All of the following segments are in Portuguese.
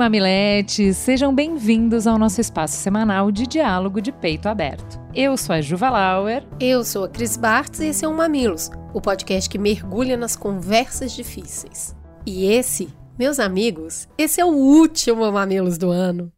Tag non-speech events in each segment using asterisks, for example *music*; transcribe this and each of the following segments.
mamiletes, sejam bem-vindos ao nosso espaço semanal de diálogo de peito aberto. Eu sou a Juva Lauer. Eu sou a Cris Bartz e esse é o Mamilos, o podcast que mergulha nas conversas difíceis. E esse, meus amigos, esse é o último Mamilos do ano.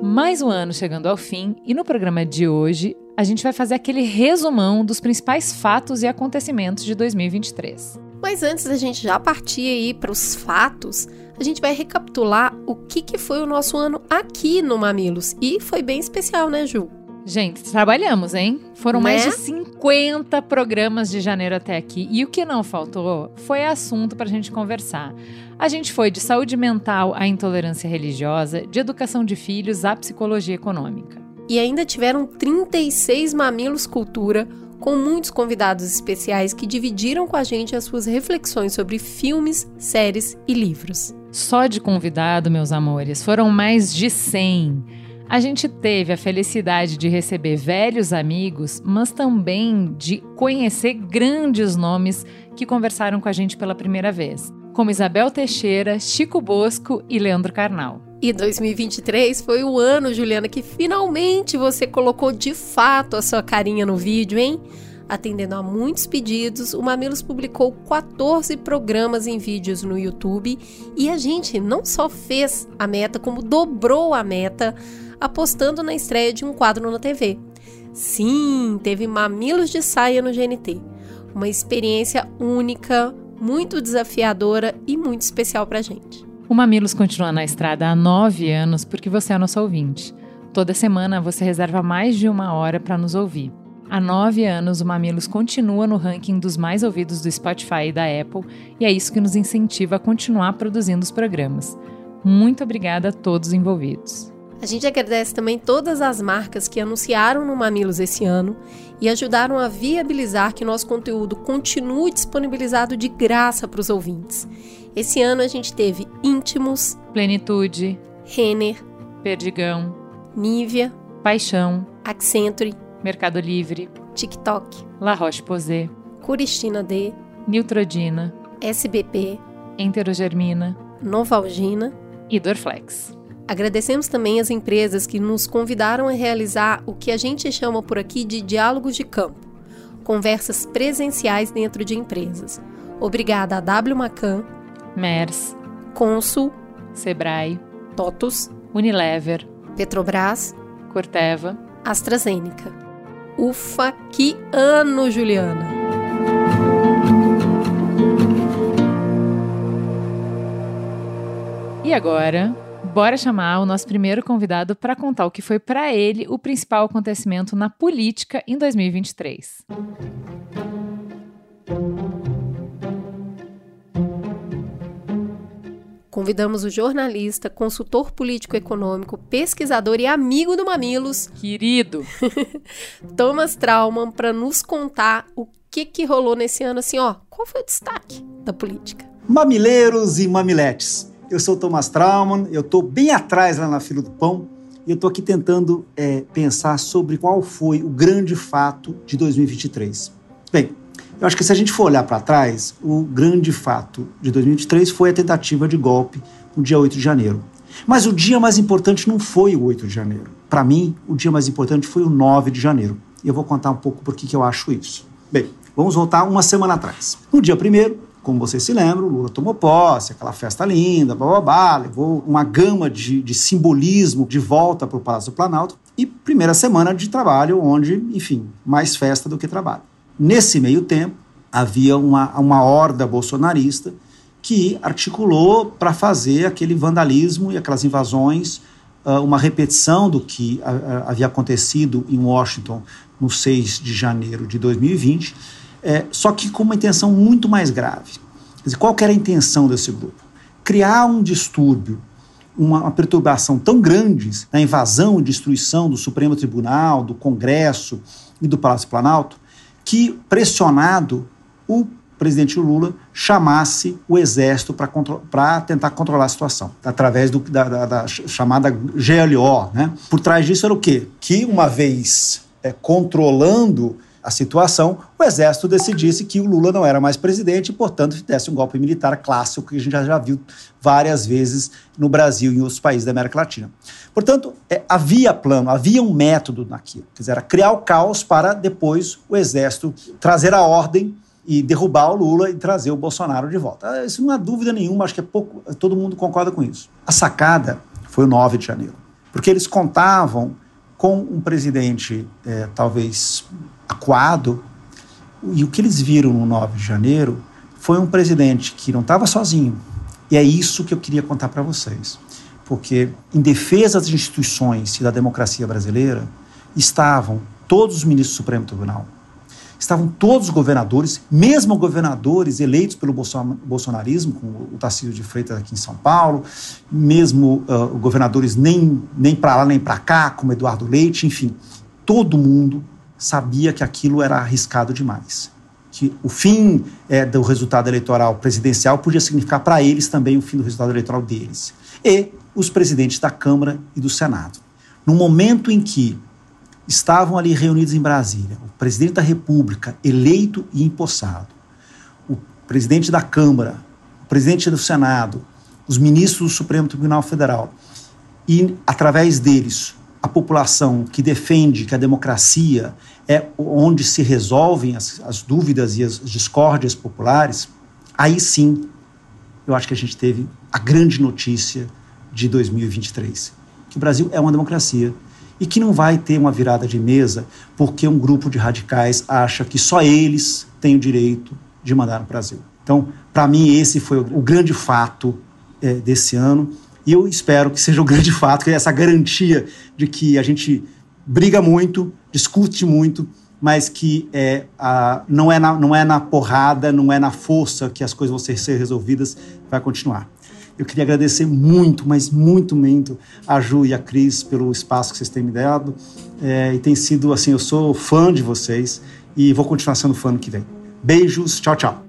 Mais um ano chegando ao fim e no programa de hoje a gente vai fazer aquele resumão dos principais fatos e acontecimentos de 2023. Mas antes da gente já partir aí para os fatos, a gente vai recapitular o que, que foi o nosso ano aqui no Mamilos. E foi bem especial, né, Ju? Gente, trabalhamos, hein? Foram Né? mais de 50 programas de janeiro até aqui. E o que não faltou foi assunto para a gente conversar. A gente foi de saúde mental à intolerância religiosa, de educação de filhos à psicologia econômica. E ainda tiveram 36 Mamilos Cultura, com muitos convidados especiais que dividiram com a gente as suas reflexões sobre filmes, séries e livros. Só de convidado, meus amores, foram mais de 100. A gente teve a felicidade de receber velhos amigos, mas também de conhecer grandes nomes que conversaram com a gente pela primeira vez, como Isabel Teixeira, Chico Bosco e Leandro Carnal. E 2023 foi o ano, Juliana, que finalmente você colocou de fato a sua carinha no vídeo, hein? Atendendo a muitos pedidos, o Mamilos publicou 14 programas em vídeos no YouTube e a gente não só fez a meta, como dobrou a meta, apostando na estreia de um quadro na TV. Sim, teve Mamilos de Saia no GNT. Uma experiência única, muito desafiadora e muito especial pra gente. O Mamilos continua na estrada há nove anos porque você é nosso ouvinte. Toda semana você reserva mais de uma hora para nos ouvir. Há nove anos, o Mamilos continua no ranking dos mais ouvidos do Spotify e da Apple, e é isso que nos incentiva a continuar produzindo os programas. Muito obrigada a todos envolvidos. A gente agradece também todas as marcas que anunciaram no Mamilos esse ano e ajudaram a viabilizar que nosso conteúdo continue disponibilizado de graça para os ouvintes. Esse ano a gente teve Íntimos, Plenitude, Renner, Perdigão, Nivea, Paixão, Accenture, Mercado Livre, TikTok, La Roche-Posay, Curistina D, Neutrodina, SBP, Enterogermina Novalgina. e Dorflex. Agradecemos também as empresas que nos convidaram a realizar o que a gente chama por aqui de diálogos de campo, conversas presenciais dentro de empresas. Obrigada a W Macan, Mers, Consul, Sebrae, TOTUS, Unilever, Petrobras, Corteva, AstraZeneca. Ufa, que ano, Juliana! E agora, bora chamar o nosso primeiro convidado para contar o que foi para ele o principal acontecimento na política em 2023. Convidamos o jornalista, consultor político-econômico, pesquisador e amigo do Mamilos, Querido, *laughs* Thomas Trauman, para nos contar o que, que rolou nesse ano, assim, ó, qual foi o destaque da política? Mamileiros e mamiletes. Eu sou o Thomas Trauman, eu estou bem atrás lá na fila do pão e eu estou aqui tentando é, pensar sobre qual foi o grande fato de 2023. Bem, eu acho que se a gente for olhar para trás, o grande fato de 2023 foi a tentativa de golpe no dia 8 de janeiro. Mas o dia mais importante não foi o 8 de janeiro. Para mim, o dia mais importante foi o 9 de janeiro. E eu vou contar um pouco por que que eu acho isso. Bem, vamos voltar uma semana atrás. No dia 1 como vocês se lembram, Lula tomou posse, aquela festa linda, bababá, levou uma gama de, de simbolismo de volta para o Palácio do Planalto. E primeira semana de trabalho, onde, enfim, mais festa do que trabalho. Nesse meio tempo, havia uma, uma horda bolsonarista que articulou para fazer aquele vandalismo e aquelas invasões, uh, uma repetição do que havia acontecido em Washington no 6 de janeiro de 2020, é, só que com uma intenção muito mais grave. Quer dizer, qual era a intenção desse grupo? Criar um distúrbio uma, uma perturbação tão grande na invasão e destruição do Supremo Tribunal, do Congresso e do Palácio Planalto, que, pressionado, o presidente Lula chamasse o exército para tentar controlar a situação, através do, da, da, da, chamada GLO. Né? Por trás disso era o quê? Que, uma vez é, controlando a situação, o exército decidisse que o Lula não era mais presidente e, portanto, desse um golpe militar clássico que a gente já, viu várias vezes no Brasil e em outros países da América Latina. Portanto, é, havia plano, havia um método naquilo, quer dizer, era criar o caos para depois o exército trazer a ordem e derrubar o Lula e trazer o Bolsonaro de volta. Ah, isso não há dúvida nenhuma, acho que é pouco, todo mundo concorda com isso. A sacada foi o 9 de janeiro, porque eles contavam com um presidente é, talvez acuado, e o que eles viram no 9 de janeiro foi um presidente que não estava sozinho. E é isso que eu queria contar para vocês. Porque, em defesa das instituições e da democracia brasileira, estavam todos os ministros do Supremo Tribunal, estavam todos os governadores, mesmo governadores eleitos pelo bolsonarismo, como o Tarcísio de Freitas aqui em São Paulo, mesmo uh, governadores nem, nem para lá nem para cá, como Eduardo Leite, enfim, todo mundo sabia que aquilo era arriscado demais. Que o fim é, do resultado eleitoral presidencial podia significar para eles também o fim do resultado eleitoral deles. E os presidentes da Câmara e do Senado. No momento em que estavam ali reunidos em Brasília, o presidente da República, eleito e empossado, o presidente da Câmara, o presidente do Senado, os ministros do Supremo Tribunal Federal, e através deles a população que defende que a democracia é onde se resolvem as, as dúvidas e as discórdias populares, aí sim eu acho que a gente teve a grande notícia de 2023, que o Brasil é uma democracia e que não vai ter uma virada de mesa porque um grupo de radicais acha que só eles têm o direito de mandar no Brasil. Então, para mim, esse foi o, grande fato é, desse ano. E eu espero que seja o grande *laughs* fato, que é essa garantia de que a gente briga muito, discute muito, mas que é, a, não, é na, não é na porrada, não é na força que as coisas vão ser, ser resolvidas, vai continuar. Eu queria agradecer muito, mas muito, muito a Ju e a Cris pelo espaço que vocês têm me dado. É, e tem sido assim, eu sou fã de vocês e vou continuar sendo fã no que vem. Beijos, tchau, tchau.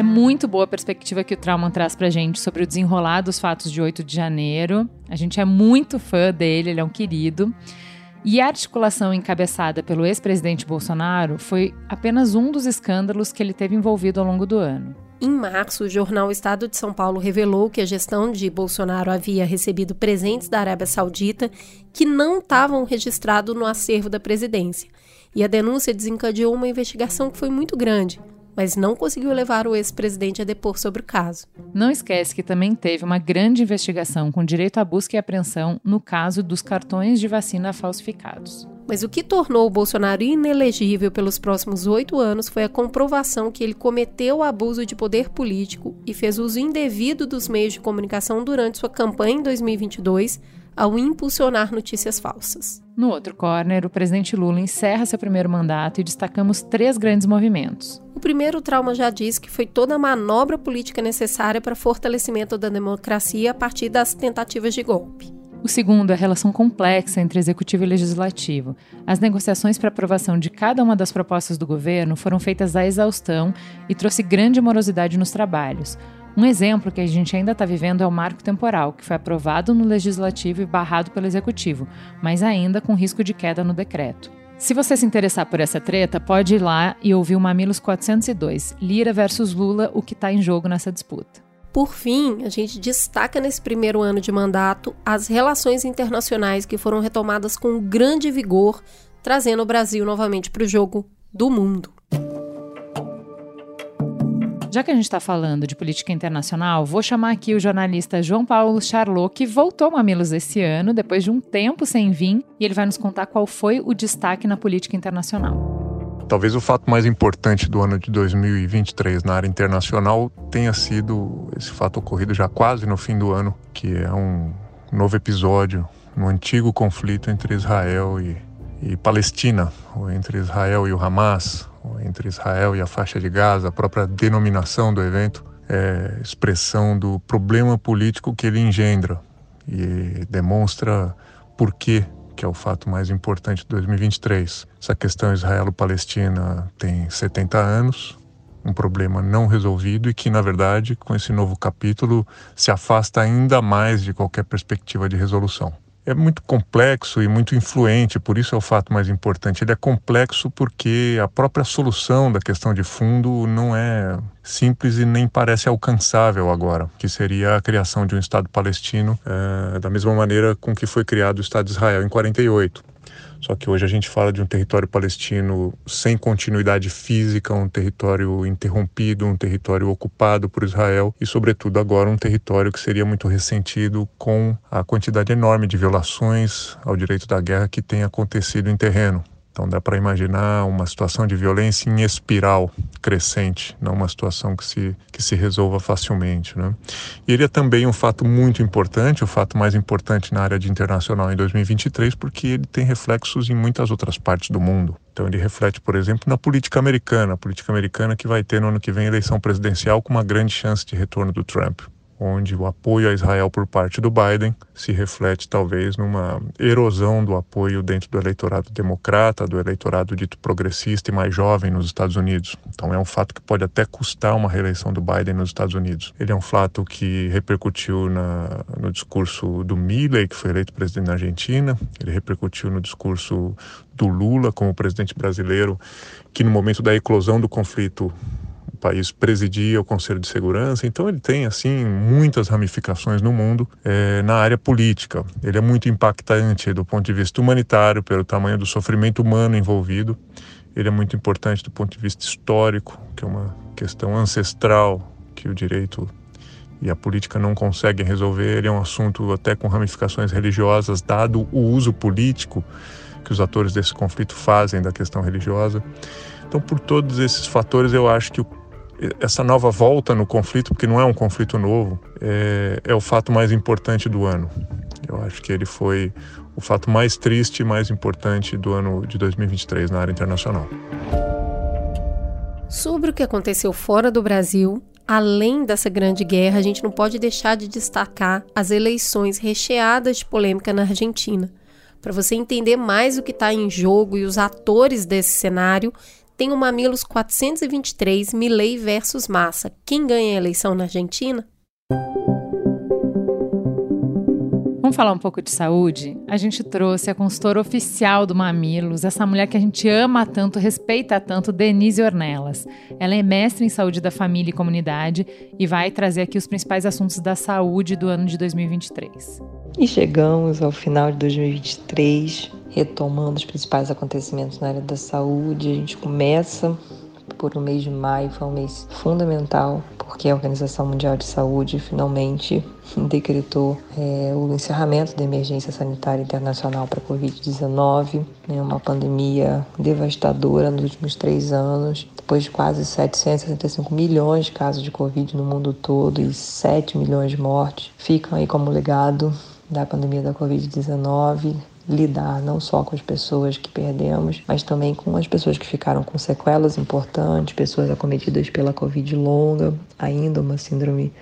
É muito boa a perspectiva que o Trauma traz pra gente sobre o desenrolar dos fatos de 8 de janeiro. A gente é muito fã dele, ele é um querido. E a articulação encabeçada pelo ex-presidente Bolsonaro foi apenas um dos escândalos que ele teve envolvido ao longo do ano. Em março, o jornal Estado de São Paulo revelou que a gestão de Bolsonaro havia recebido presentes da Arábia Saudita que não estavam registrados no acervo da presidência. E a denúncia desencadeou uma investigação que foi muito grande, mas não conseguiu levar o ex-presidente a depor sobre o caso. Não esquece que também teve uma grande investigação com direito à busca e apreensão no caso dos cartões de vacina falsificados. Mas o que tornou o Bolsonaro inelegível pelos próximos oito anos foi a comprovação que ele cometeu abuso de poder político e fez uso indevido dos meios de comunicação durante sua campanha em 2022 ao impulsionar notícias falsas. No outro corner, o presidente Lula encerra seu primeiro mandato e destacamos três grandes movimentos. O primeiro, trauma já disse que foi toda a manobra política necessária para fortalecimento da democracia a partir das tentativas de golpe. O segundo é a relação complexa entre executivo e legislativo. As negociações para aprovação de cada uma das propostas do governo foram feitas à exaustão e trouxe grande morosidade nos trabalhos. Um exemplo que a gente ainda está vivendo é o marco temporal, que foi aprovado no legislativo e barrado pelo executivo, mas ainda com risco de queda no decreto. Se você se interessar por essa treta, pode ir lá e ouvir o Mamilos 402, Lira versus Lula, o que está em jogo nessa disputa. Por fim, a gente destaca nesse primeiro ano de mandato as relações internacionais que foram retomadas com grande vigor, trazendo o Brasil novamente para o jogo do mundo. Já que a gente está falando de política internacional, vou chamar aqui o jornalista João Paulo Charlot, que voltou a Mamilos esse ano, depois de um tempo sem vir, e ele vai nos contar qual foi o destaque na política internacional. Talvez o fato mais importante do ano de 2023 na área internacional tenha sido esse fato ocorrido já quase no fim do ano, que é um novo episódio no antigo conflito entre Israel e, e Palestina, ou entre Israel e o Hamas, entre Israel e a faixa de Gaza, a própria denominação do evento é, expressão do problema político que ele engendra e demonstra por que que é o fato mais importante de 2023. Essa questão israelo-palestina tem 70 anos, um problema não resolvido e que, na verdade, com esse novo capítulo, se afasta ainda mais de qualquer perspectiva de resolução é muito complexo e muito influente, por isso é o fato mais importante. Ele é complexo porque a própria solução da questão de fundo não é simples e nem parece alcançável agora, que seria a criação de um Estado palestino, é, da mesma maneira com que foi criado o Estado de Israel em 48. Só que hoje a gente fala de um território palestino sem continuidade física, um território interrompido, um território ocupado por Israel e, sobretudo, agora um território que seria muito ressentido com a quantidade enorme de violações ao direito da guerra que tem acontecido em terreno. Então dá para imaginar uma situação de violência em espiral crescente, não uma situação que se, que se resolva facilmente. Né? E ele é também um fato muito importante, o fato mais importante na área de internacional em 2023, porque ele tem reflexos em muitas outras partes do mundo. Então ele reflete, por exemplo, na política americana, a política americana que vai ter no ano que vem eleição presidencial com uma grande chance de retorno do Trump onde o apoio a Israel por parte do Biden se reflete talvez numa erosão do apoio dentro do eleitorado democrata, do eleitorado dito progressista e mais jovem nos Estados Unidos. Então é um fato que pode até custar uma reeleição do Biden nos Estados Unidos. Ele é um fato que repercutiu na, no discurso do Milley, que foi eleito presidente da Argentina, ele repercutiu no discurso do Lula como presidente brasileiro, que no momento da eclosão do conflito país presidia o Conselho de Segurança, então ele tem assim muitas ramificações no mundo é, na área política. Ele é muito impactante do ponto de vista humanitário pelo tamanho do sofrimento humano envolvido. Ele é muito importante do ponto de vista histórico, que é uma questão ancestral que o direito e a política não conseguem resolver. Ele é um assunto até com ramificações religiosas, dado o uso político que os atores desse conflito fazem da questão religiosa. Então, por todos esses fatores, eu acho que o essa nova volta no conflito, porque não é um conflito novo, é, é o fato mais importante do ano. Eu acho que ele foi o fato mais triste e mais importante do ano de 2023 na área internacional. Sobre o que aconteceu fora do Brasil, além dessa grande guerra, a gente não pode deixar de destacar as eleições recheadas de polêmica na Argentina. Para você entender mais o que está em jogo e os atores desse cenário, tem o Mamilos 423 Milley versus Massa. Quem ganha a eleição na Argentina? Vamos falar um pouco de saúde? A gente trouxe a consultora oficial do Mamilos, essa mulher que a gente ama tanto, respeita tanto, Denise Ornelas. Ela é mestre em saúde da família e comunidade e vai trazer aqui os principais assuntos da saúde do ano de 2023. E chegamos ao final de 2023 retomando os principais acontecimentos na área da saúde. A gente começa por o mês de maio, foi um mês fundamental, porque a Organização Mundial de Saúde finalmente *laughs* decretou é, o encerramento da emergência sanitária internacional para a Covid-19, né, uma pandemia devastadora nos últimos três anos, depois de quase 765 milhões de casos de Covid no mundo todo e 7 milhões de mortes, ficam aí como legado da pandemia da Covid-19, lidar não só com as pessoas que perdemos, mas também com as pessoas que ficaram com sequelas importantes, pessoas acometidas pela Covid longa, ainda uma síndrome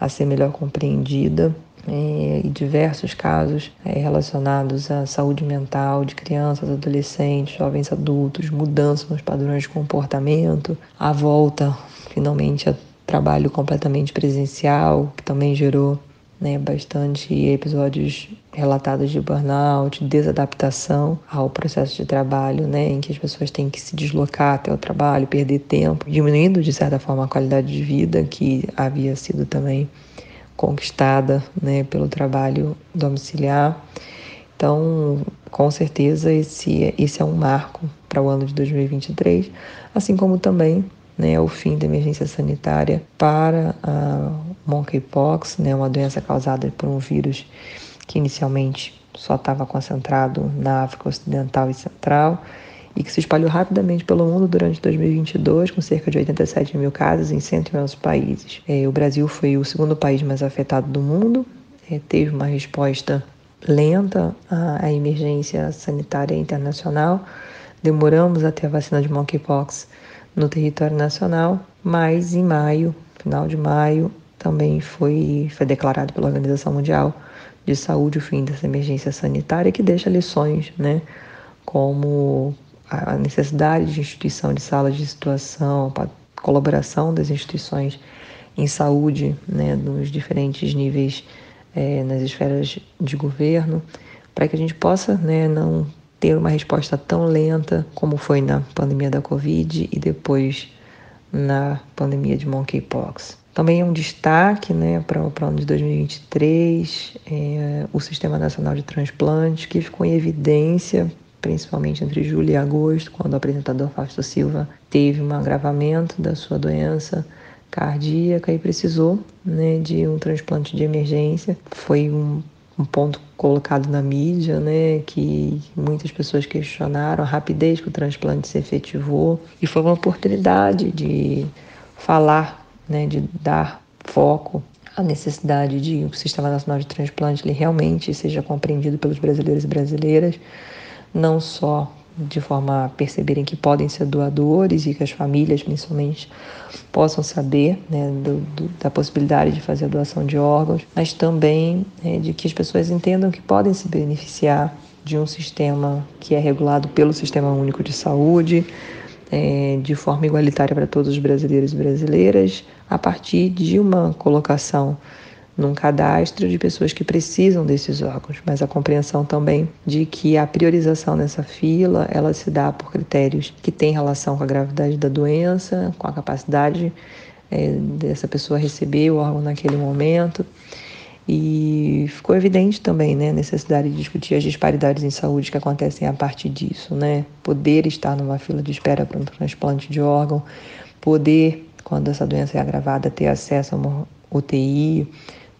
a ser melhor compreendida. É, e diversos casos é, relacionados à saúde mental de crianças, adolescentes, jovens adultos, mudança nos padrões de comportamento, a volta finalmente a trabalho completamente presencial, que também gerou né, bastante episódios relatados de burnout, desadaptação ao processo de trabalho, né, em que as pessoas têm que se deslocar até o trabalho, perder tempo, diminuindo de certa forma a qualidade de vida que havia sido também conquistada, né, pelo trabalho domiciliar. Então, com certeza esse esse é um marco para o ano de 2023, assim como também né, o fim da emergência sanitária para a monkeypox, né, uma doença causada por um vírus que inicialmente só estava concentrado na África Ocidental e Central e que se espalhou rapidamente pelo mundo durante 2022, com cerca de 87 mil casos em 111 países. É, o Brasil foi o segundo país mais afetado do mundo, é, teve uma resposta lenta à, emergência sanitária internacional. Demoramos até a vacina de monkeypox no território nacional, mas em maio final de maio, também foi, foi declarado pela Organização Mundial de Saúde o fim dessa emergência sanitária, que deixa lições, né? Como a necessidade de instituição de salas de situação, colaboração das instituições em saúde, né, nos diferentes níveis, é, nas esferas de governo, para que a gente possa né, não ter uma resposta tão lenta como foi na pandemia da Covid e depois na pandemia de monkeypox. Também é um destaque né, para o ano de 2023 é, o Sistema Nacional de Transplante, que ficou em evidência, principalmente entre julho e agosto, quando o apresentador Fausto Silva teve um agravamento da sua doença cardíaca e precisou né, de um transplante de emergência. Foi um, um ponto colocado na mídia, né, que muitas pessoas questionaram a rapidez que o transplante se efetivou e foi uma oportunidade de falar, né, de dar foco à necessidade de o Sistema Nacional de Transplante ele realmente seja compreendido pelos brasileiros e brasileiras, não só de forma a perceberem que podem ser doadores e que as famílias, principalmente, possam saber né, do, do, da possibilidade de fazer a doação de órgãos, mas também né, de que as pessoas entendam que podem se beneficiar de um sistema que é regulado pelo Sistema Único de Saúde, é, de forma igualitária para todos os brasileiros e brasileiras, a partir de uma colocação num cadastro de pessoas que precisam desses órgãos, mas a compreensão também de que a priorização nessa fila ela se dá por critérios que têm relação com a gravidade da doença, com a capacidade é, dessa pessoa receber o órgão naquele momento. E ficou evidente também né, a necessidade de discutir as disparidades em saúde que acontecem a partir disso. Né? Poder estar numa fila de espera para um transplante de órgão, poder, quando essa doença é agravada, ter acesso a uma UTI,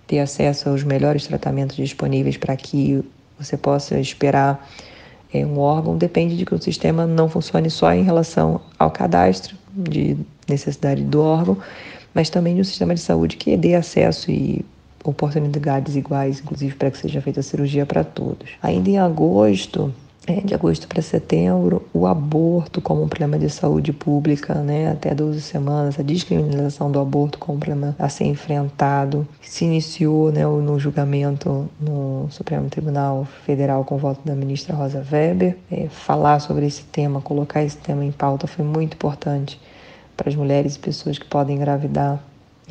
ter acesso aos melhores tratamentos disponíveis para que você possa esperar é, um órgão, depende de que o sistema não funcione só em relação ao cadastro de necessidade do órgão, mas também de um sistema de saúde que dê acesso e oportunidades iguais, inclusive para que seja feita a cirurgia para todos. Ainda em agosto, é, de agosto para setembro, o aborto como um problema de saúde pública, né, até 12 semanas, a descriminalização do aborto como um problema a ser enfrentado, se iniciou né, no julgamento no Supremo Tribunal Federal com voto da ministra Rosa Weber. É, falar sobre esse tema, colocar esse tema em pauta foi muito importante para as mulheres e pessoas que podem engravidar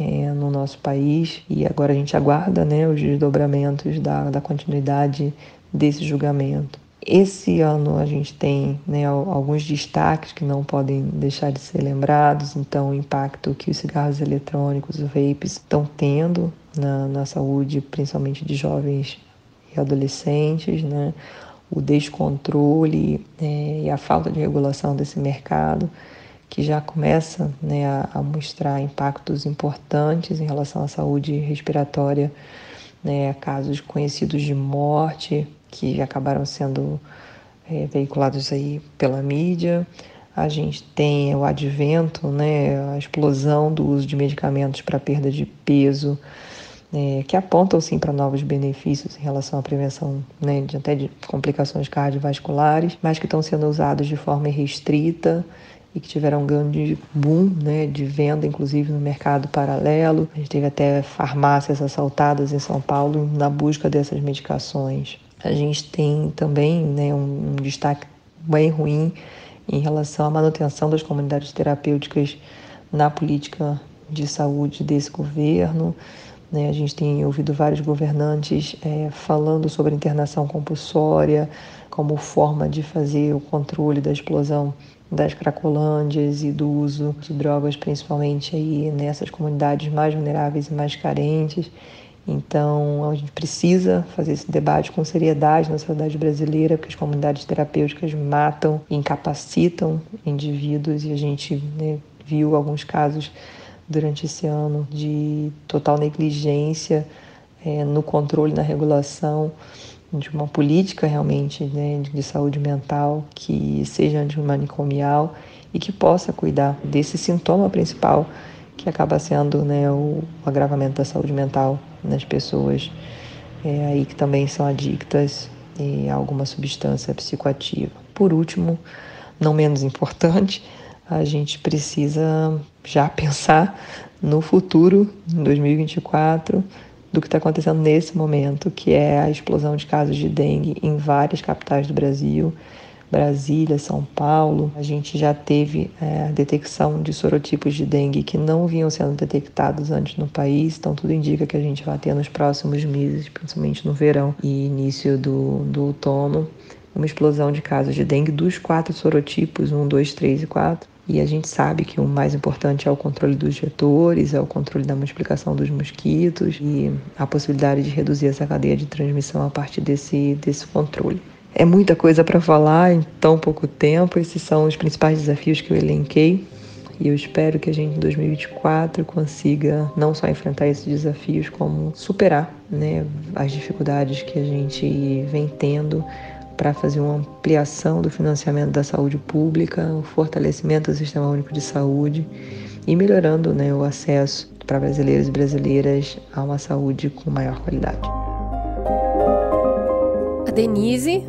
é, no nosso país e agora a gente aguarda né, os desdobramentos da, da continuidade desse julgamento. Esse ano a gente tem né, alguns destaques que não podem deixar de ser lembrados, então o impacto que os cigarros eletrônicos, os vapes, estão tendo na, na saúde, principalmente de jovens e adolescentes, né? o descontrole né, e a falta de regulação desse mercado, que já começa né, a, a, mostrar impactos importantes em relação à saúde respiratória, né, casos conhecidos de morte, que acabaram sendo é, veiculados aí pela mídia. A gente tem o advento, né, a explosão do uso de medicamentos para perda de peso, é, que apontam sim para novos benefícios em relação à prevenção né, de, até de complicações cardiovasculares, mas que estão sendo usados de forma restrita e que tiveram um grande boom né, de venda, inclusive no mercado paralelo. A gente teve até farmácias assaltadas em São Paulo na busca dessas medicações. A gente tem também né, um, destaque bem ruim em relação à manutenção das comunidades terapêuticas na política de saúde desse governo. Né? A gente tem ouvido vários governantes é, falando sobre internação compulsória como forma de fazer o controle da explosão das cracolândias e do uso de drogas, principalmente aí nessas comunidades mais vulneráveis e mais carentes. Então, a gente precisa fazer esse debate com seriedade na sociedade brasileira, porque as comunidades terapêuticas matam, incapacitam indivíduos e a gente né, viu alguns casos durante esse ano de total negligência é, no controle, na regulação de uma política realmente né, de saúde mental que seja antimanicomial e que possa cuidar desse sintoma principal que acaba sendo né, o agravamento da saúde mental nas pessoas é, aí que também são adictas a alguma substância psicoativa. Por último, não menos importante, a gente precisa já *laughs* pensar no futuro, em 2024, do que está acontecendo nesse momento, que é a explosão de casos de dengue em várias capitais do Brasil, Brasília, São Paulo. A gente já teve é, a detecção de sorotipos de dengue que não vinham sendo detectados antes no país, então tudo indica que a gente vai ter nos próximos meses, principalmente no verão e início do, do outono, uma explosão de casos de dengue dos quatro sorotipos, 1, 2, 3 e 4. E a gente sabe que o mais importante é o controle dos vetores, é o controle da multiplicação dos mosquitos e a possibilidade de reduzir essa cadeia de transmissão a partir desse, desse controle. É muita coisa para falar em tão pouco tempo. Esses são os principais desafios que eu elenquei. E eu espero que a gente em 2024 consiga não só enfrentar esses desafios, como superar né, as dificuldades que a gente vem tendo para fazer uma ampliação do financiamento da saúde pública, o fortalecimento do Sistema Único de Saúde e melhorando né, o acesso para brasileiros e brasileiras a uma saúde com maior qualidade. A Denise,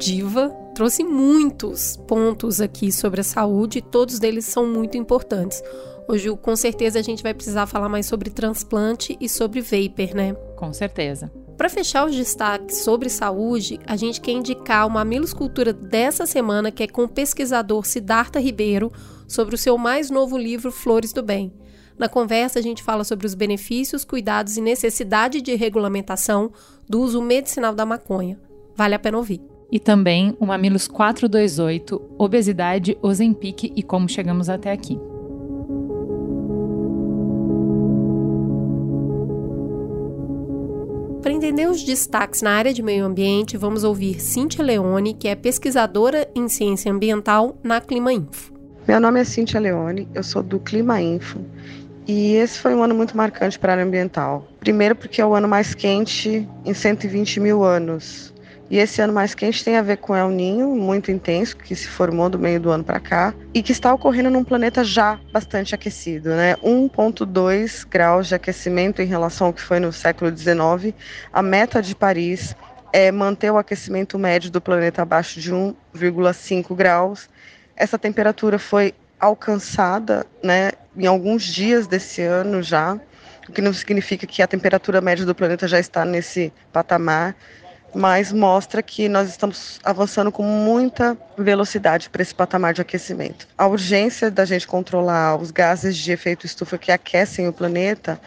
diva, trouxe muitos pontos aqui sobre a saúde e todos eles são muito importantes. Hoje, com certeza, a gente vai precisar falar mais sobre transplante e sobre vapor, né? Com certeza. Para fechar os destaques sobre saúde, a gente quer indicar uma Cultura dessa semana, que é com o pesquisador Siddhartha Ribeiro, sobre o seu mais novo livro Flores do Bem. Na conversa, a gente fala sobre os benefícios, cuidados e necessidade de regulamentação do uso medicinal da maconha. Vale a pena ouvir. E também o Mamilos 428, Obesidade, Ozempic e como chegamos até aqui. Para entender os destaques na área de meio ambiente, vamos ouvir Cíntia Leone, que é pesquisadora em ciência ambiental na Clima Info. Meu nome é Cíntia Leone, eu sou do Clima Info e esse foi um ano muito marcante para a área ambiental. Primeiro, porque é o ano mais quente em 120 mil anos. E esse ano mais quente tem a ver com El Ninho, muito intenso, que se formou do meio do ano para cá, e que está ocorrendo num planeta já bastante aquecido, né? 1,2 graus de aquecimento em relação ao que foi no século XIX. A meta de Paris é manter o aquecimento médio do planeta abaixo de 1,5 graus. Essa temperatura foi alcançada, né, em alguns dias desse ano já, o que não significa que a temperatura média do planeta já está nesse patamar mas mostra que nós estamos avançando com muita velocidade para esse patamar de aquecimento. A urgência da gente controlar os gases de efeito estufa que aquecem o planeta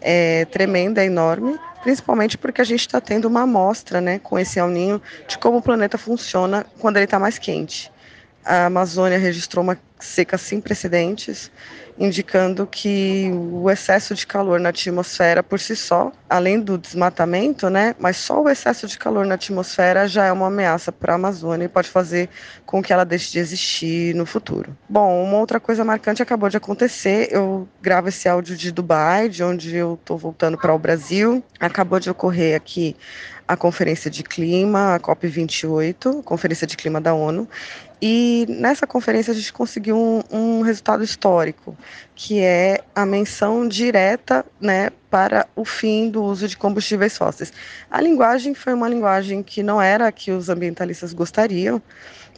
é tremenda, é enorme, principalmente porque a gente está tendo uma amostra né, com esse alninho de como o planeta funciona quando ele está mais quente. A Amazônia registrou uma seca sem precedentes indicando que o excesso de calor na atmosfera por si só, além do desmatamento, né, mas só o excesso de calor na atmosfera já é uma ameaça para a Amazônia e pode fazer com que ela deixe de existir no futuro. Bom, uma outra coisa marcante acabou de acontecer. Eu gravo esse áudio de Dubai, de onde eu estou voltando para o Brasil. Acabou de ocorrer aqui a Conferência de Clima, a COP28, Conferência de Clima da ONU, e nessa conferência a gente conseguiu um, um, resultado histórico, que é a menção direta né, para o fim do uso de combustíveis fósseis. A linguagem foi uma linguagem que não era a que os ambientalistas gostariam.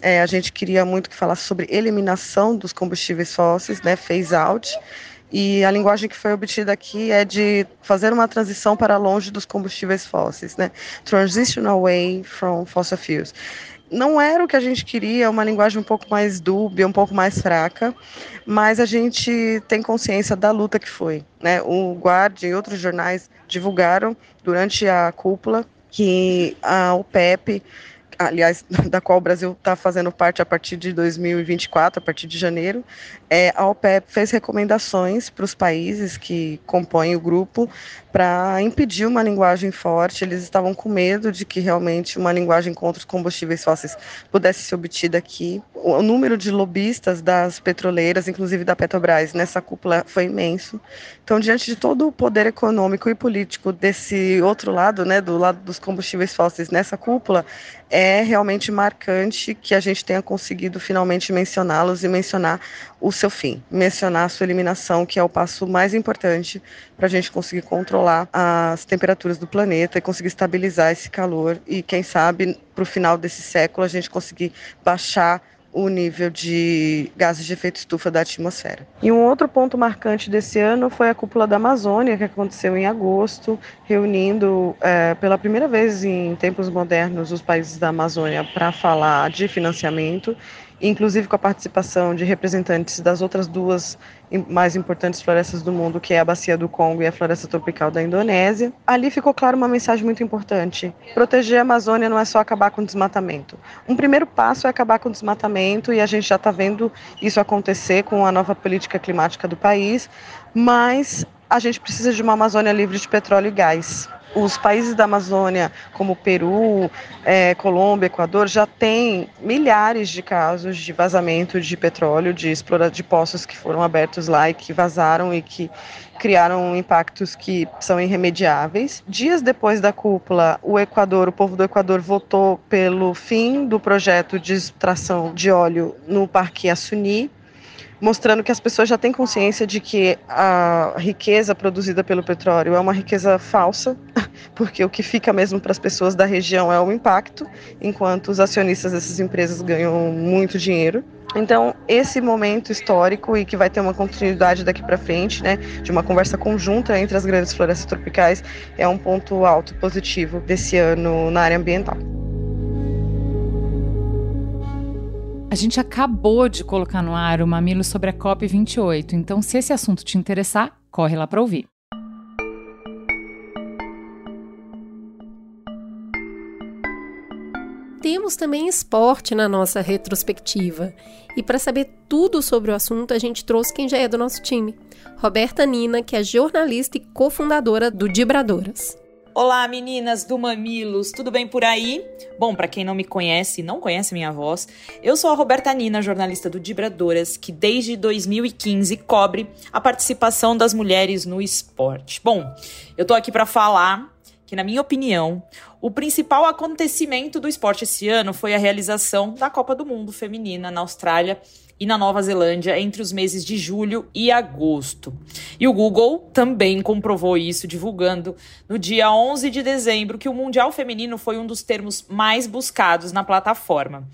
É, a gente queria muito que falasse sobre eliminação dos combustíveis fósseis, né, phase out. E a linguagem que foi obtida aqui é de fazer uma transição para longe dos combustíveis fósseis, né? Transition away from fossil fuels não era o que a gente queria, uma linguagem um pouco mais dúbia, um pouco mais fraca, mas a gente tem consciência da luta que foi. Né? O Guardian e outros jornais divulgaram durante a cúpula que a OPEP aliás, *laughs* da qual o Brasil está fazendo parte a partir de 2024, a partir de janeiro, é, a OPEP fez recomendações para os países que compõem o grupo para impedir uma linguagem forte. Eles estavam com medo de que realmente uma linguagem contra os combustíveis fósseis pudesse ser obtida aqui. O número de lobistas das petroleiras, inclusive da Petrobras, nessa cúpula foi imenso. Então, diante de todo o poder econômico e político desse outro lado, né, do lado dos combustíveis fósseis nessa cúpula, é realmente marcante que a gente tenha conseguido finalmente mencioná-los e mencionar o seu fim, mencionar a sua eliminação, que é o passo mais importante para a gente conseguir controlar as temperaturas do planeta e conseguir estabilizar esse calor e, quem sabe, para o final desse século a gente conseguir baixar o nível de gases de efeito estufa da atmosfera. E um outro ponto marcante desse ano foi a cúpula da Amazônia, que aconteceu em agosto, reunindo é, pela primeira vez em tempos modernos os países da Amazônia para falar de financiamento inclusive com a participação de representantes das outras duas mais importantes florestas do mundo, que é a Bacia do Congo e a Floresta Tropical da Indonésia. Ali ficou clara uma mensagem muito importante. Proteger a Amazônia não é só acabar com o desmatamento. Um primeiro passo é acabar com o desmatamento, e a gente já está vendo isso acontecer com a nova política climática do país, mas a gente precisa de uma Amazônia livre de petróleo e gás os países da Amazônia, como Peru, é, Colômbia, Equador, já têm milhares de casos de vazamento de petróleo, de de poços que foram abertos lá e que vazaram e que criaram impactos que são irremediáveis. Dias depois da cúpula, o Equador, o povo do Equador votou pelo fim do projeto de extração de óleo no Parque Assuni, mostrando que as pessoas já têm consciência de que a riqueza produzida pelo petróleo é uma riqueza falsa, *laughs* porque o que fica mesmo para as pessoas da região é o impacto, enquanto os acionistas dessas empresas ganham muito dinheiro. Então, esse momento histórico e que vai ter uma continuidade daqui para frente, né, de uma conversa conjunta entre as grandes florestas tropicais, é um ponto alto positivo desse ano na área ambiental. A gente acabou de colocar no ar o Mamilo sobre a COP28, então se esse assunto te interessar, corre lá para ouvir. Temos também esporte na nossa retrospectiva. E para saber tudo sobre o assunto, a gente trouxe quem já é do nosso time. Roberta Nina, que é jornalista e cofundadora do Dibradoras. Olá, meninas do Mamilos, tudo bem por aí? Bom, para quem não me conhece não conhece minha voz, eu sou a Roberta Nina, jornalista do Dibradoras, que desde 2015 cobre a participação das mulheres no esporte. Bom, eu tô aqui para falar que, na minha opinião, o principal acontecimento do esporte esse ano foi a realização da Copa do Mundo Feminina na Austrália e na Nova Zelândia entre os meses de julho e agosto. E o Google também comprovou isso, divulgando no dia 11 de dezembro que o Mundial Feminino foi um dos termos mais buscados na plataforma.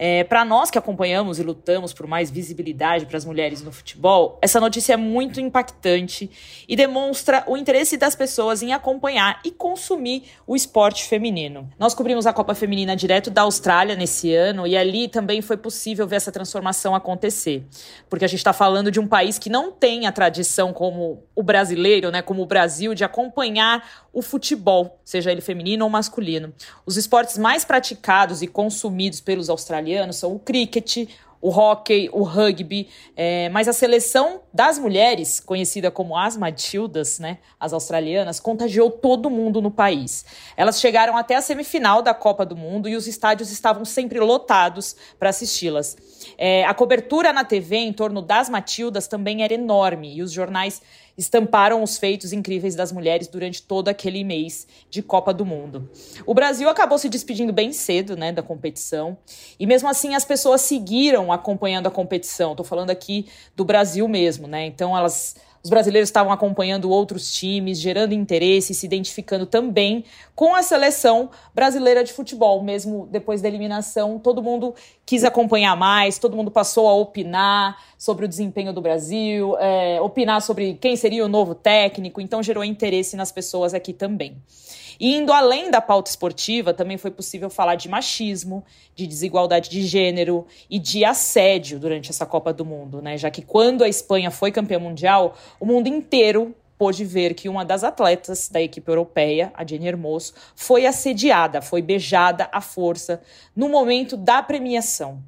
É, para nós que acompanhamos e lutamos por mais visibilidade para as mulheres no futebol, essa notícia é muito impactante e demonstra o interesse das pessoas em acompanhar e consumir o esporte feminino. Nós cobrimos a Copa Feminina direto da Austrália nesse ano e ali também foi possível ver essa transformação acontecer, porque a gente está falando de um país que não tem a tradição como o brasileiro, né, como o Brasil, de acompanhar o futebol, seja ele feminino ou masculino. Os esportes mais praticados e consumidos pelos australianos australianos são o cricket, o hockey, o rugby, é, mas a seleção das mulheres, conhecida como as Matildas, né, as australianas, contagiou todo mundo no país. Elas chegaram até a semifinal da Copa do Mundo e os estádios estavam sempre lotados para assisti-las. É, a cobertura na TV em torno das Matildas também era enorme e os jornais estamparam os feitos incríveis das mulheres durante todo aquele mês de Copa do Mundo. O Brasil acabou se despedindo bem cedo, né, da competição, e mesmo assim as pessoas seguiram acompanhando a competição. Estou falando aqui do Brasil mesmo, né? Então elas os brasileiros estavam acompanhando outros times, gerando interesse, se identificando também com a seleção brasileira de futebol. Mesmo depois da eliminação, todo mundo quis acompanhar mais, todo mundo passou a opinar sobre o desempenho do Brasil, é, opinar sobre quem seria o novo técnico, então gerou interesse nas pessoas aqui também. E indo além da pauta esportiva, também foi possível falar de machismo, de desigualdade de gênero e de assédio durante essa Copa do Mundo, né? Já que quando a Espanha foi campeã mundial, o mundo inteiro pôde ver que uma das atletas da equipe europeia, a Jenny Hermoso, foi assediada, foi beijada à força no momento da premiação.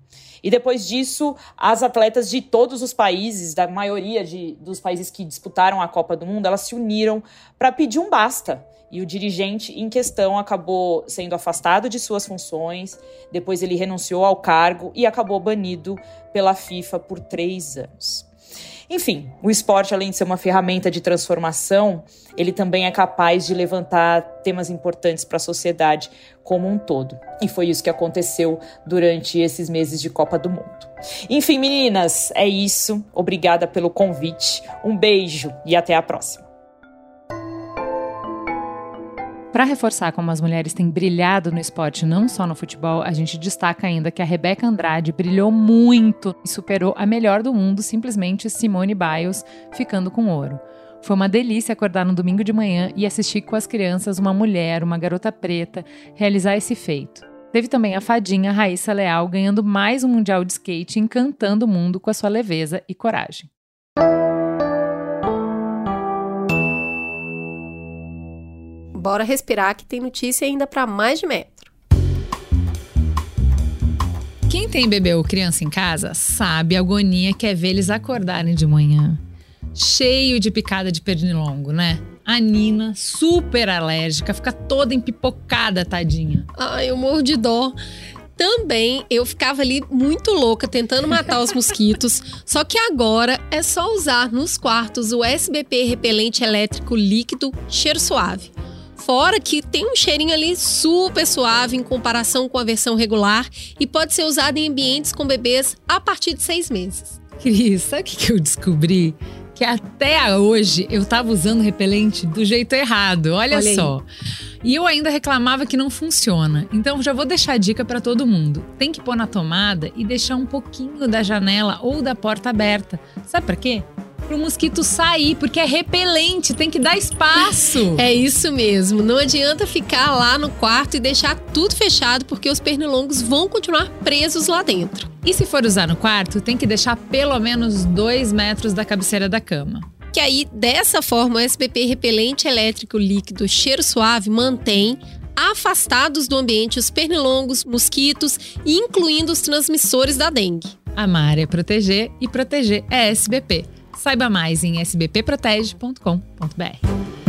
E depois disso, as atletas de todos os países, da maioria de, dos países que disputaram a Copa do Mundo, elas se uniram para pedir um basta. E o dirigente em questão acabou sendo afastado de suas funções, depois ele renunciou ao cargo e acabou banido pela FIFA por três anos. Enfim, o esporte, além de ser uma ferramenta de transformação, ele também é capaz de levantar temas importantes para a sociedade como um todo. E foi isso que aconteceu durante esses meses de Copa do Mundo. Enfim, meninas, é isso. Obrigada pelo convite. Um beijo e até a próxima. Para reforçar como as mulheres têm brilhado no esporte, não só no futebol, a gente destaca ainda que a Rebeca Andrade brilhou muito e superou a melhor do mundo, simplesmente Simone Biles, ficando com ouro. Foi uma delícia acordar no domingo de manhã e assistir com as crianças uma mulher, uma garota preta, realizar esse feito. Teve também a fadinha Raíssa Leal ganhando mais um Mundial de Skate, encantando o mundo com a sua leveza e coragem. Bora respirar que tem notícia ainda para mais de metro. Quem tem bebê ou criança em casa sabe a agonia que é ver eles acordarem de manhã. Cheio de picada de pernilongo, né? A Nina, super alérgica, fica toda empipocada, tadinha. Ai, eu morro de dó. Também eu ficava ali muito louca tentando matar os mosquitos, *laughs* só que agora é só usar nos quartos o SBP repelente elétrico líquido cheiro suave. Fora que tem um cheirinho ali super suave em comparação com a versão regular e pode ser usado em ambientes com bebês a partir de seis meses. Cris, sabe o que eu descobri? Que até hoje eu tava usando repelente do jeito errado. Olha, Olha só. E eu ainda reclamava que não funciona. Então já vou deixar a dica para todo mundo. Tem que pôr na tomada e deixar um pouquinho da janela ou da porta aberta. Sabe para quê? Para o mosquito sair, porque é repelente, tem que dar espaço. É isso mesmo. Não adianta ficar lá no quarto e deixar tudo fechado, porque os pernilongos vão continuar presos lá dentro. E se for usar no quarto, tem que deixar pelo menos dois metros da cabeceira da cama. Que aí, dessa forma, o SBP repelente elétrico líquido cheiro suave mantém afastados do ambiente os pernilongos, mosquitos, incluindo os transmissores da dengue. Amar é proteger e proteger é SBP. Saiba mais em sbpprotege.com.br.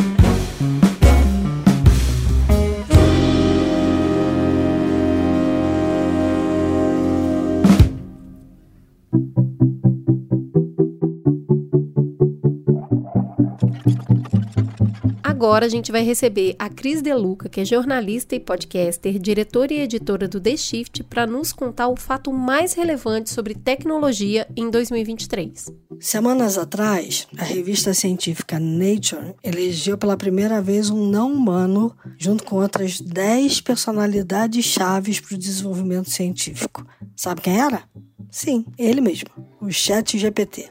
Agora a gente vai receber a Cris Deluca, que é jornalista e podcaster, diretora e editora do The Shift, para nos contar o fato mais relevante sobre tecnologia em 2023. Semanas atrás, a revista científica Nature elegeu pela primeira vez um não humano, junto com outras 10 personalidades chaves para o desenvolvimento científico. Sabe quem era? Sim, ele mesmo, o Chat GPT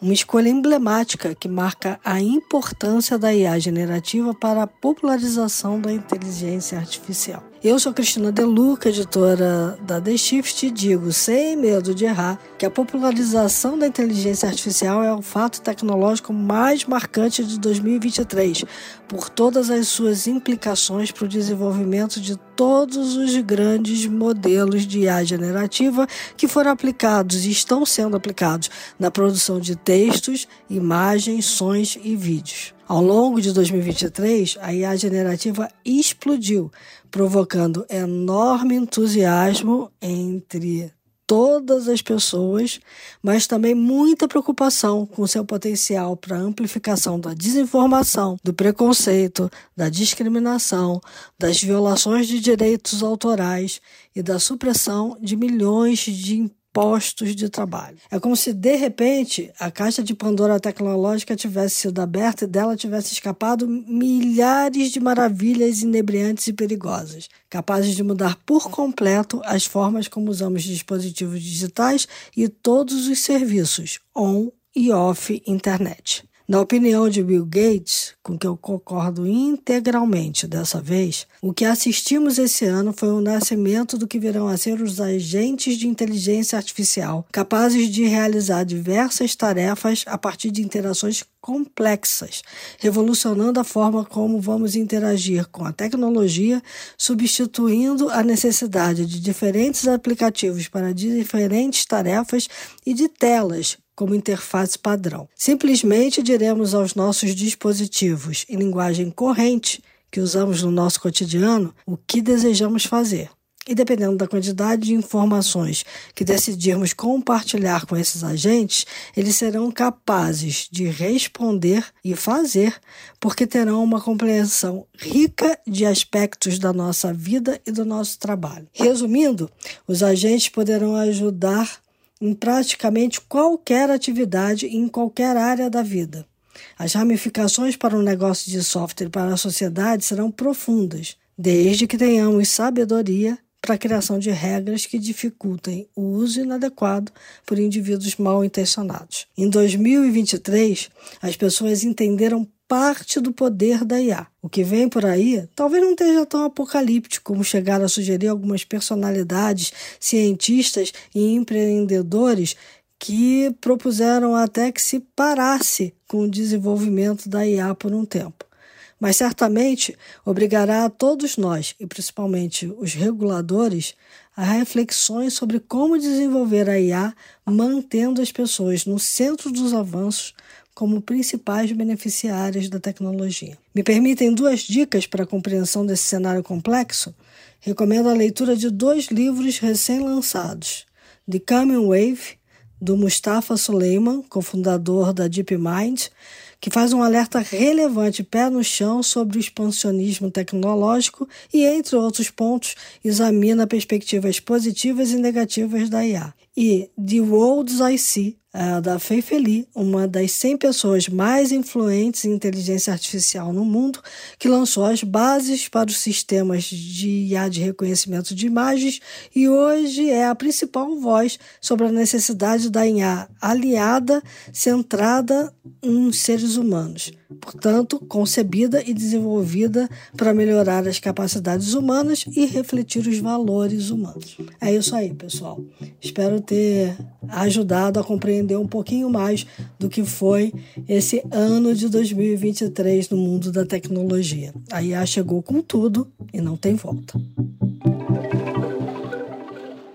uma escolha emblemática que marca a importância da IA generativa para a popularização da inteligência artificial. Eu sou Cristina Deluca, editora da The Shift, e digo, sem medo de errar, que a popularização da inteligência artificial é o fato tecnológico mais marcante de 2023, por todas as suas implicações para o desenvolvimento de todos os grandes modelos de IA generativa que foram aplicados e estão sendo aplicados na produção de textos, imagens, sons e vídeos. Ao longo de 2023, a IA generativa explodiu, provocando enorme entusiasmo entre todas as pessoas, mas também muita preocupação com seu potencial para amplificação da desinformação, do preconceito, da discriminação, das violações de direitos autorais e da supressão de milhões de postos de trabalho. É como se, de repente, a caixa de Pandora tecnológica tivesse sido aberta e dela tivesse escapado milhares de maravilhas inebriantes e perigosas, capazes de mudar por completo as formas como usamos dispositivos digitais e todos os serviços on e off internet. Na opinião de Bill Gates, com que eu concordo integralmente dessa vez, o que assistimos esse ano foi o nascimento do que virão a ser os agentes de inteligência artificial, capazes de realizar diversas tarefas a partir de interações complexas, revolucionando a forma como vamos interagir com a tecnologia, substituindo a necessidade de diferentes aplicativos para diferentes tarefas e de telas como interface padrão. Simplesmente diremos aos nossos dispositivos, em linguagem corrente que usamos no nosso cotidiano, o que desejamos fazer. E dependendo da quantidade de informações que decidirmos compartilhar com esses agentes, eles serão capazes de responder e fazer, porque terão uma compreensão rica de aspectos da nossa vida e do nosso trabalho. Resumindo, os agentes poderão ajudar em praticamente qualquer atividade em qualquer área da vida. As ramificações para o negócio de software e para a sociedade serão profundas, desde que tenhamos sabedoria para a criação de regras que dificultem o uso inadequado por indivíduos mal intencionados. Em 2023, as pessoas entenderam parte do poder da IA. O que vem por aí talvez não esteja tão apocalíptico como chegar a sugerir algumas personalidades, cientistas e empreendedores que propuseram até que se parasse com o desenvolvimento da IA por um tempo mas certamente obrigará a todos nós, e principalmente os reguladores, a reflexões sobre como desenvolver a IA, mantendo as pessoas no centro dos avanços como principais beneficiárias da tecnologia. Me permitem duas dicas para a compreensão desse cenário complexo? Recomendo a leitura de dois livros recém-lançados: The Coming Wave, do Mustafa Suleiman, cofundador da DeepMind, que faz um alerta relevante pé no chão sobre o expansionismo tecnológico e, entre outros pontos, examina perspectivas positivas e negativas da IA. E The Worlds I See, é, da Fei Feli, uma das 100 pessoas mais influentes em inteligência artificial no mundo, que lançou as bases para os sistemas de IA de reconhecimento de imagens e hoje é a principal voz sobre a necessidade da IA aliada, centrada em seres humanos portanto, concebida e desenvolvida para melhorar as capacidades humanas e refletir os valores humanos. É isso aí, pessoal. Espero ter ajudado a compreender um pouquinho mais do que foi esse ano de 2023 no mundo da tecnologia. A IA chegou com tudo e não tem volta.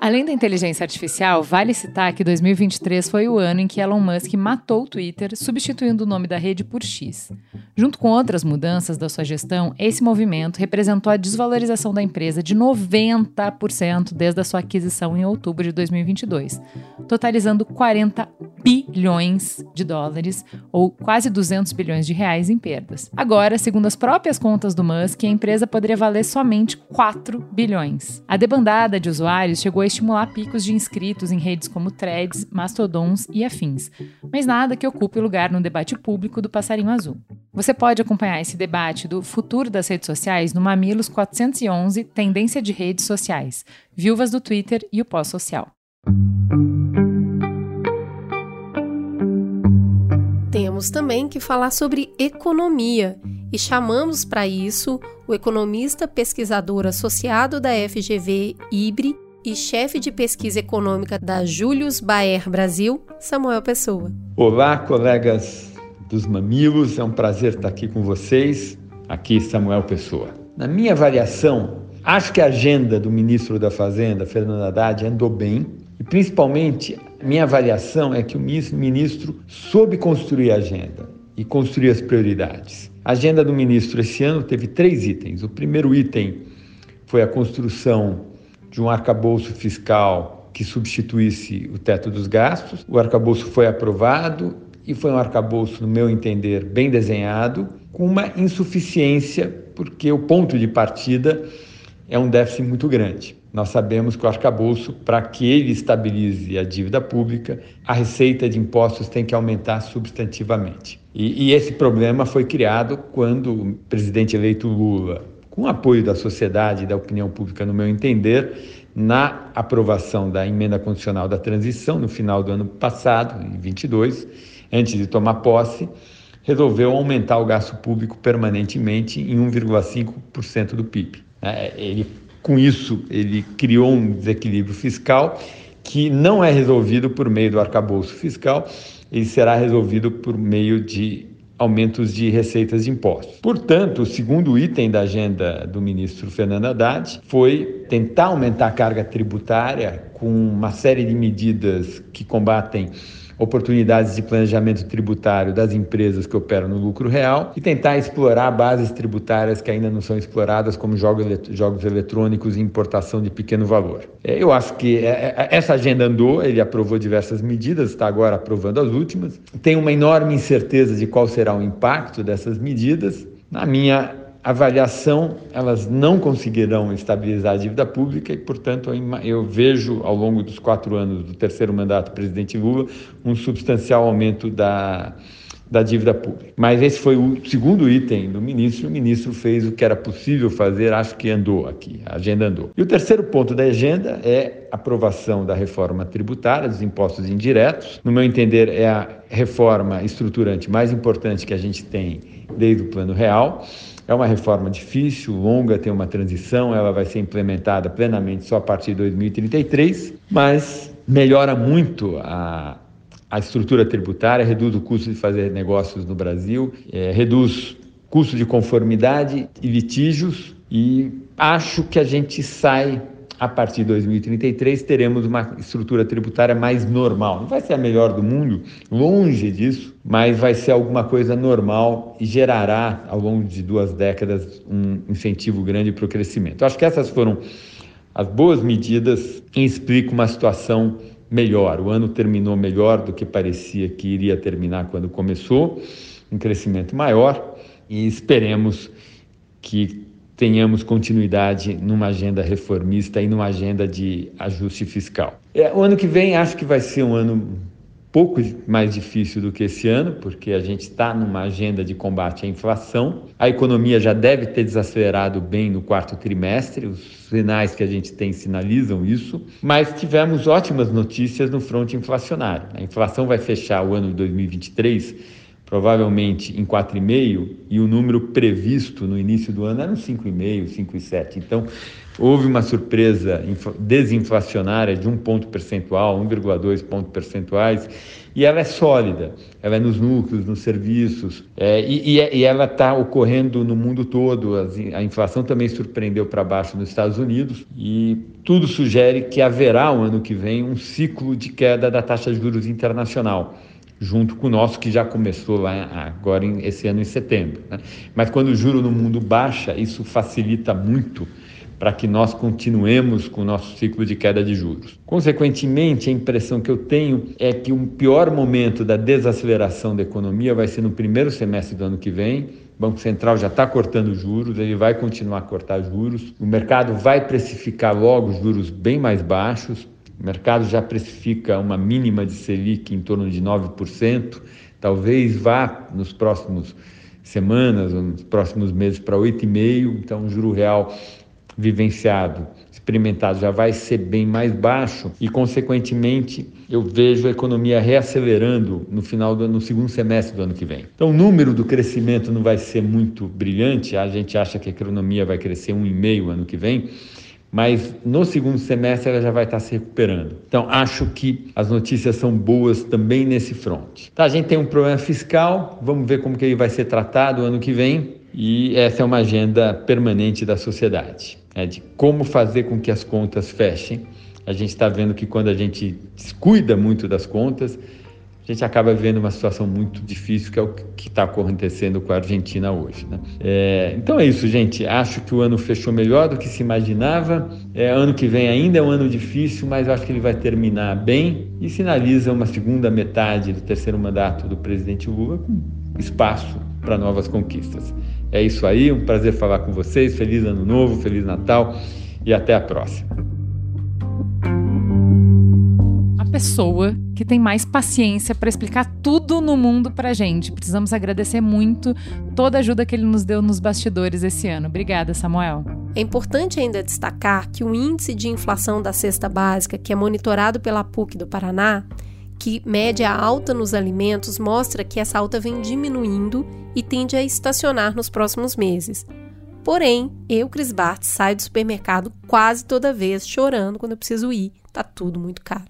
Além da inteligência artificial, vale citar que 2023 foi o ano em que Elon Musk matou o Twitter, substituindo o nome da rede por X. Junto com outras mudanças da sua gestão, esse movimento representou a desvalorização da empresa de 90% desde a sua aquisição em outubro de 2022, totalizando 40 bilhões de dólares, ou quase 200 bilhões de reais em perdas. Agora, segundo as próprias contas do Musk, a empresa poderia valer somente 4 bilhões. A debandada de usuários chegou a estimular picos de inscritos em redes como Threads, Mastodons e afins, mas nada que ocupe lugar no debate público do passarinho azul. Você pode acompanhar esse debate do futuro das redes sociais no Mamilos 411 Tendência de Redes Sociais, Viúvas do Twitter e o Pós-Social. Temos também que falar sobre economia e chamamos para isso o economista pesquisador associado da FGV IBRE e chefe de pesquisa econômica da Julius Baer Brasil, Samuel Pessoa. Olá, colegas dos Mamilos, é um prazer estar aqui com vocês. Aqui, Samuel Pessoa. Na minha avaliação, acho que a agenda do ministro da Fazenda, Fernando Haddad, andou bem e, principalmente, minha avaliação é que o ministro soube construir a agenda e construir as prioridades. A agenda do ministro esse ano teve três itens. O primeiro item foi a construção de um arcabouço fiscal que substituísse o teto dos gastos. O arcabouço foi aprovado e foi um arcabouço, no meu entender, bem desenhado, com uma insuficiência, porque o ponto de partida é um déficit muito grande. Nós sabemos que o arcabouço, para que ele estabilize a dívida pública, a receita de impostos tem que aumentar substantivamente. E, e esse problema foi criado quando o presidente eleito Lula com apoio da sociedade e da opinião pública, no meu entender, na aprovação da emenda condicional da transição no final do ano passado, em 22, antes de tomar posse, resolveu aumentar o gasto público permanentemente em 1,5% do PIB. É, ele, com isso, ele criou um desequilíbrio fiscal que não é resolvido por meio do arcabouço fiscal, ele será resolvido por meio de aumentos de receitas de impostos. Portanto, o segundo item da agenda do ministro Fernando Haddad foi tentar aumentar a carga tributária com uma série de medidas que combatem oportunidades de planejamento tributário das empresas que operam no lucro real e tentar explorar bases tributárias que ainda não são exploradas, como jogos, jogos eletrônicos e importação de pequeno valor. É, eu acho que é, é, essa agenda andou, ele aprovou diversas medidas, está agora aprovando as últimas. Tem uma enorme incerteza de qual será o impacto dessas medidas. Na minha avaliação, elas não conseguirão estabilizar a dívida pública e, portanto, eu vejo ao longo dos quatro anos do terceiro mandato do presidente Lula um substancial aumento da da dívida pública. Mas esse foi o segundo item do ministro. O ministro fez o que era possível fazer, acho que andou aqui, a agenda andou. E o terceiro ponto da agenda é a aprovação da reforma tributária, dos impostos indiretos. No meu entender, é a reforma estruturante mais importante que a gente tem desde o Plano Real. É uma reforma difícil, longa, tem uma transição, ela vai ser implementada plenamente só a partir de 2033, mas melhora muito a a estrutura tributária, reduz o custo de fazer negócios no Brasil, é, reduz custo de conformidade e litígios e acho que a gente sai a partir de 2033 teremos uma estrutura tributária mais normal. Não vai ser a melhor do mundo, longe disso, mas vai ser alguma coisa normal e gerará ao longo de duas décadas um incentivo grande para o crescimento. acho que essas foram as boas medidas que explicam uma situação melhor. O ano terminou melhor do que parecia que iria terminar quando começou, um crescimento maior e esperemos que tenhamos continuidade numa agenda reformista e numa agenda de ajuste fiscal. É, o ano que vem acho que vai ser um ano pouco mais difícil do que esse ano, porque a gente está numa agenda de combate à inflação. A economia já deve ter desacelerado bem no quarto trimestre, os sinais que a gente tem sinalizam isso, mas tivemos ótimas notícias no fronte inflacionário. A inflação vai fechar o ano de 2023 provavelmente em 4,5 e o número previsto no início do ano era um 5,5, 5,7. Então, houve uma surpresa desinflacionária de um ponto percentual, 1,2 pontos percentuais, e ela é sólida, ela é nos núcleos, nos serviços, é, e, e, ela está ocorrendo no mundo todo. A inflação também surpreendeu para baixo nos Estados Unidos, e tudo sugere que haverá, o ano que vem, um ciclo de queda da taxa de juros internacional junto com o nosso que já começou lá agora esse ano em setembro. Né? Mas quando o juro no mundo baixa, isso facilita muito para que nós continuemos com o nosso ciclo de queda de juros. Consequentemente, a impressão que eu tenho é que o pior momento da desaceleração da economia vai ser no primeiro semestre do ano que vem. O Banco Central já está cortando juros, ele vai continuar a cortar juros. O mercado vai precificar logo juros bem mais baixos, o mercado já precifica uma mínima de Selic em torno de 9%, talvez vá nos próximos semanas nos próximos meses para 8,5%, então o juro real vivenciado, experimentado já vai ser bem mais baixo. E consequentemente eu vejo a economia reacelerando no final do no segundo semestre do ano que vem. Então o número do crescimento não vai ser muito brilhante, a gente acha que a economia vai crescer 1,5 ano que vem, mas no segundo semestre ela já vai estar se recuperando. Então, acho que as notícias são boas também nesse front. Tá, a gente tem um problema fiscal, vamos ver como que ele vai ser tratado ano que vem, e essa é uma agenda permanente da sociedade, né, de como fazer com que as contas fechem. A gente está vendo que quando a gente descuida muito das contas, a gente acaba vendo uma situação muito difícil, que é o que está acontecendo com a Argentina hoje. Né? É, então é isso, gente. Acho que o ano fechou melhor do que se imaginava. É, ano que vem ainda é um ano difícil, mas acho que ele vai terminar bem e sinaliza uma segunda metade do terceiro mandato do presidente Lula com espaço para novas conquistas. É isso aí, um prazer falar com vocês. Feliz Ano Novo, Feliz Natal e até a próxima. Pessoa que tem mais paciência para explicar tudo no mundo pra gente. Precisamos agradecer muito toda a ajuda que ele nos deu nos bastidores esse ano. Obrigada, Samuel. É importante ainda destacar que o índice de inflação da cesta básica, que é monitorado pela PUC do Paraná, que mede a alta nos alimentos, mostra que essa alta vem diminuindo e tende a estacionar nos próximos meses. Porém, eu, Cris Bart, saio do supermercado quase toda vez chorando quando eu preciso ir Tá tudo muito caro.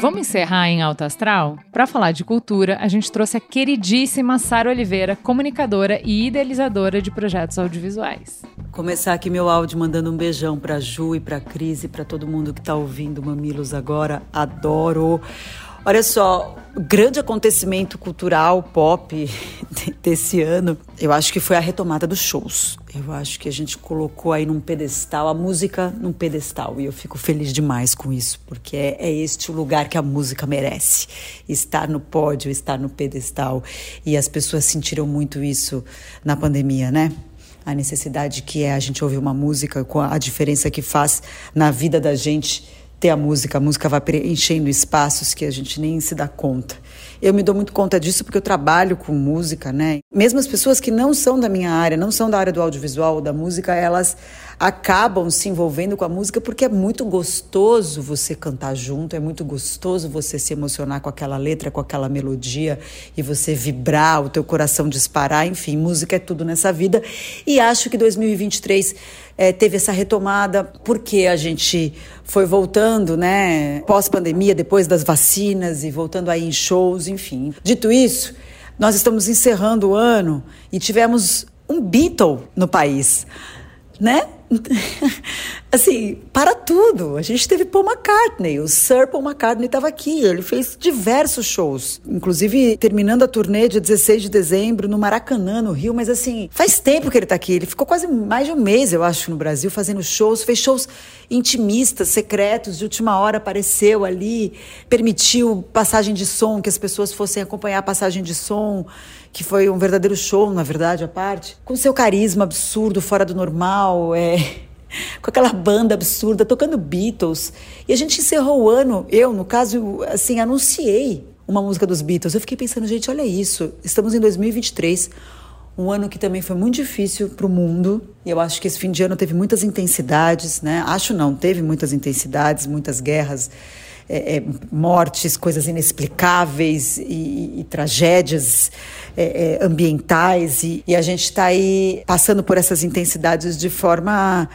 Vamos encerrar em Alto Astral? Para falar de cultura, a gente trouxe a queridíssima Sara Oliveira, comunicadora e idealizadora de projetos audiovisuais. Começar aqui meu áudio mandando um beijão para Ju e para Cris e para todo mundo que está ouvindo Mamilos agora. Adoro. Olha só, o grande acontecimento cultural pop *laughs* desse ano, eu acho que foi a retomada dos shows. Eu acho que a gente colocou aí num pedestal, a música num pedestal. E eu fico feliz demais com isso, porque é, é este o lugar que a música merece. Estar no pódio, estar no pedestal. E as pessoas sentiram muito isso na pandemia, né? A necessidade que é a gente ouvir uma música com a diferença que faz na vida da gente ter a música, a música vai preenchendo espaços que a gente nem se dá conta. Eu me dou muito conta disso porque eu trabalho com música, né? Mesmo as pessoas que não são da minha área, não são da área do audiovisual ou da música, elas acabam se envolvendo com a música porque é muito gostoso você cantar junto, é muito gostoso você se emocionar com aquela letra, com aquela melodia e você vibrar, o teu coração disparar, enfim, música é tudo nessa vida. E acho que 2023 é, teve essa retomada porque a gente foi voltando, né, pós-pandemia, depois das vacinas e voltando aí em shows, enfim. Dito isso, nós estamos encerrando o ano e tivemos um Beatle no país, né? *laughs* assim, para tudo. A gente teve Paul McCartney, o Sir Paul McCartney estava aqui, ele fez diversos shows, inclusive terminando a turnê dia 16 de dezembro no Maracanã, no Rio, mas assim, faz tempo que ele está aqui, ele ficou quase mais de um mês, eu acho, no Brasil fazendo shows, fez shows intimistas, secretos, de última hora apareceu ali, permitiu passagem de som, que as pessoas fossem acompanhar a passagem de som que foi um verdadeiro show, na verdade, a parte, com seu carisma absurdo, fora do normal, é, *laughs* com aquela banda absurda, tocando Beatles. E a gente encerrou o ano, eu, no caso, assim, anunciei uma música dos Beatles. Eu fiquei pensando, gente, olha isso, estamos em 2023, um ano que também foi muito difícil para o mundo. E eu acho que esse fim de ano teve muitas intensidades, né? Acho não, teve muitas intensidades, muitas guerras é, é, mortes, coisas inexplicáveis e, e tragédias é, é ambientais. E, e a gente está aí passando por essas intensidades de forma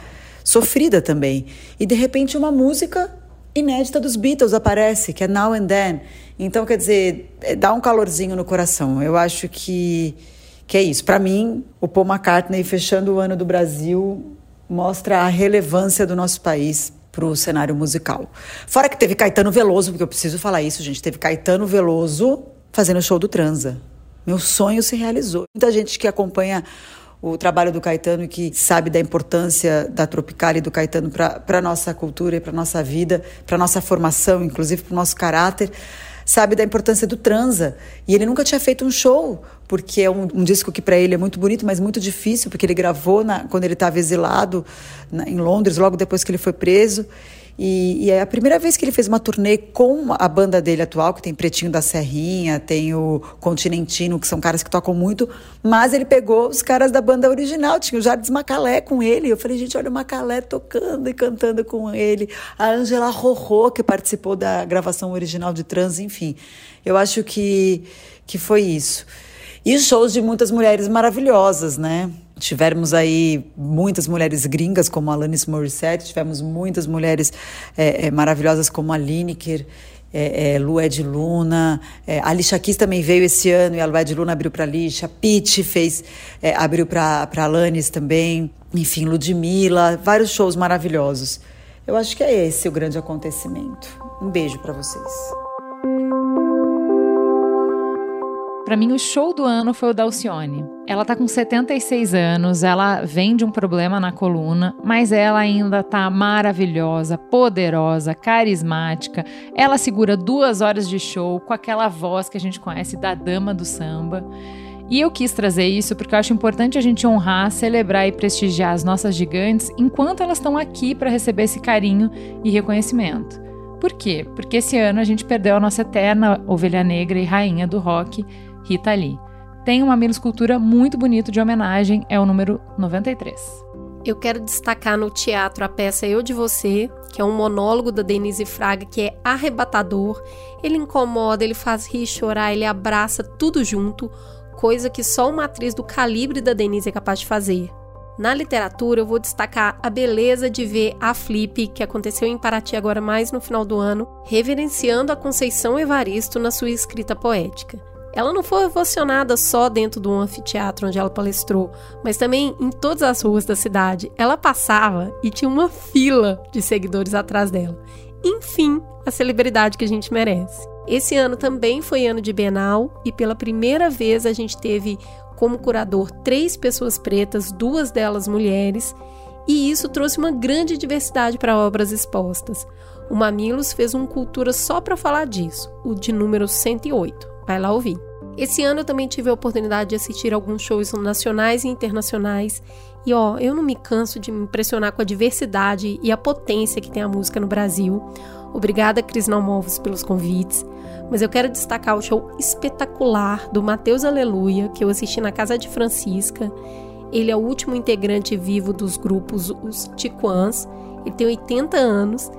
sofrida também. E de repente uma música inédita dos Beatles aparece, que é Now and Then. Então, quer dizer, é, dá um calorzinho no coração. Eu acho que, que é isso. Para mim, o Paul McCartney fechando o ano do Brasil mostra a relevância do nosso país para o cenário musical. Fora que teve Caetano Veloso, porque eu preciso falar isso, gente. Teve Caetano Veloso fazendo o show do Transa. Meu sonho se realizou. Muita gente que acompanha o trabalho do Caetano e que sabe da importância da Tropical e do Caetano para a nossa cultura e para nossa vida, para nossa formação, inclusive para o nosso caráter sabe da importância do transa. E ele nunca tinha feito um show, porque é um, um disco que para ele é muito bonito, mas muito difícil, porque ele gravou na, quando ele estava exilado na, em Londres, logo depois que ele foi preso. E, e, é a primeira vez que ele fez uma turnê com a banda dele atual, que tem Pretinho da Serrinha, tem o Continentino, que são caras que tocam muito, mas ele pegou os caras da banda original, tinha o Jardim Macalé com ele. Eu falei, gente, olha o Macalé tocando e cantando com ele. A Angela Rorô, que participou da gravação original de Trans, enfim. Eu acho que, que foi isso. E shows de muitas mulheres maravilhosas, né? Tivemos aí muitas mulheres gringas, como a Alanis Morissette, tivemos muitas mulheres é, é, maravilhosas, como a Lineker, é, é, Lued Luna, é, a Alicia Keys também veio esse ano e a Lued Luna abriu para a Alicia, Pete fez, é, abriu para a Alanis também, enfim, Ludmilla, vários shows maravilhosos. Eu acho que é esse o grande acontecimento. Um beijo para vocês. Para mim, o show do ano foi o da Alcione. Ela tá com 76 anos, ela vem de um problema na coluna, mas ela ainda tá maravilhosa, poderosa, carismática. Ela segura duas horas de show com aquela voz que a gente conhece da dama do samba. E eu quis trazer isso porque eu acho importante a gente honrar, celebrar e prestigiar as nossas gigantes enquanto elas estão aqui para receber esse carinho e reconhecimento. Por quê? Porque esse ano a gente perdeu a nossa eterna ovelha negra e rainha do rock, Rita Lee. Tem uma escultura muito bonito de homenagem, é o número 93. Eu quero destacar no teatro a peça Eu de Você, que é um monólogo da Denise Fraga que é arrebatador. Ele incomoda, ele faz rir, chorar, ele abraça tudo junto, coisa que só uma atriz do calibre da Denise é capaz de fazer. Na literatura, eu vou destacar a beleza de ver a Flip, que aconteceu em Paraty agora mais no final do ano, reverenciando a Conceição Evaristo na sua escrita poética. Ela não foi ovacionada só dentro do anfiteatro onde ela palestrou, mas também em todas as ruas da cidade. Ela passava e tinha uma fila de seguidores atrás dela. Enfim, a celebridade que a gente merece. Esse ano também foi ano de Bienal e pela primeira vez a gente teve como curador três pessoas pretas, duas delas mulheres, e isso trouxe uma grande diversidade para obras expostas. O Mamilos fez um cultura só para falar disso, o de número 108. Vai lá ouvir. Esse ano eu também tive a oportunidade de assistir alguns shows nacionais e internacionais. E ó, eu não me canso de me impressionar com a diversidade e a potência que tem a música no Brasil. Obrigada, Cris Nalmovos, pelos convites. Mas eu quero destacar o show espetacular do Mateus Aleluia, que eu assisti na casa de Francisca. Ele é o último integrante vivo dos grupos Os Tiquans. Ele tem 80 anos.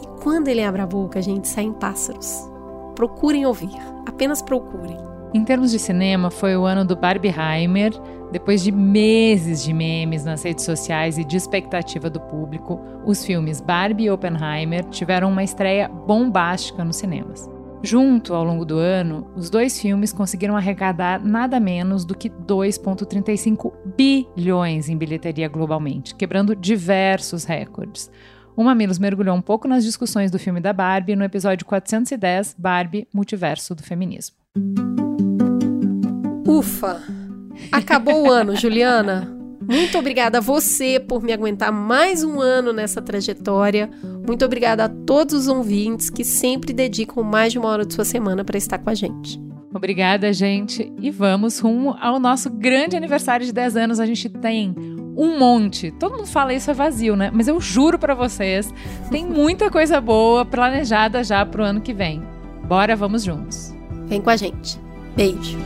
E quando ele abre a boca, gente, saem pássaros. Procurem ouvir. Apenas procurem. Em termos de cinema, foi o ano do Barbieheimer. Depois de meses de memes nas redes sociais e de expectativa do público, os filmes Barbie e Oppenheimer tiveram uma estreia bombástica nos cinemas. Junto, ao longo do ano, os dois filmes conseguiram arrecadar nada menos do que 2,35 bilhões em bilheteria globalmente, quebrando diversos recordes. O Mamilos mergulhou um pouco nas discussões do filme da Barbie no episódio 410, Barbie Multiverso do Feminismo. Ufa! Acabou o ano, *laughs* Juliana. Muito obrigada a você por me aguentar mais um ano nessa trajetória. Muito obrigada a todos os ouvintes que sempre dedicam mais de uma hora de sua semana para estar com a gente. Obrigada, gente. E vamos rumo ao nosso grande aniversário de 10 anos. A gente tem um monte. Todo mundo fala isso é vazio, né? Mas eu juro para vocês, tem muita coisa boa planejada já pro ano que vem. Bora, vamos juntos. Vem com a gente. Beijo.